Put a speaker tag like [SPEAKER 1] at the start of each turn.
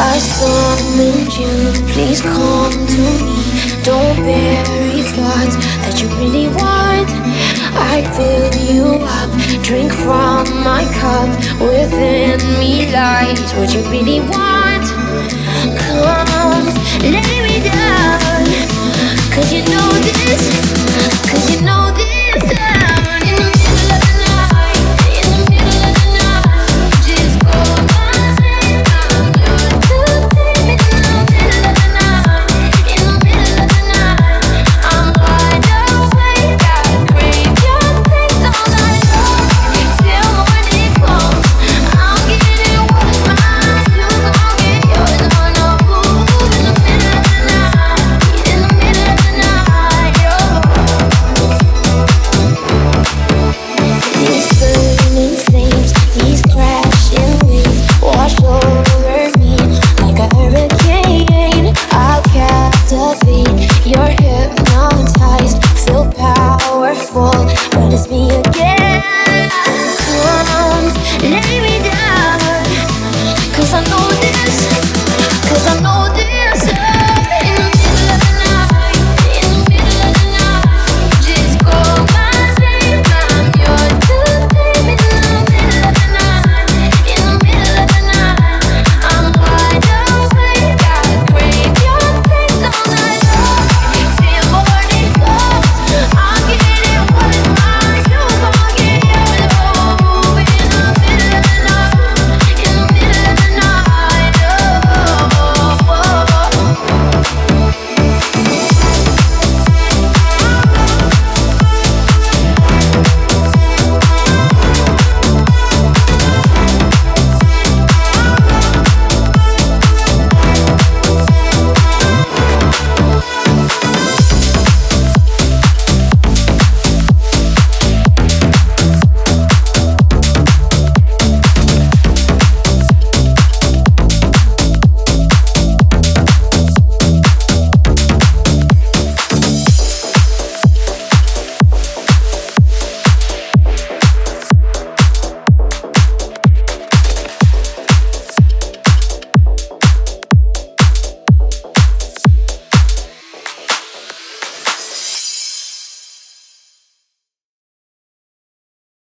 [SPEAKER 1] I summoned you, please come to me. Don't bury thoughts that you really want. I fill you up, drink from my cup. Within me lies what you really want. Come,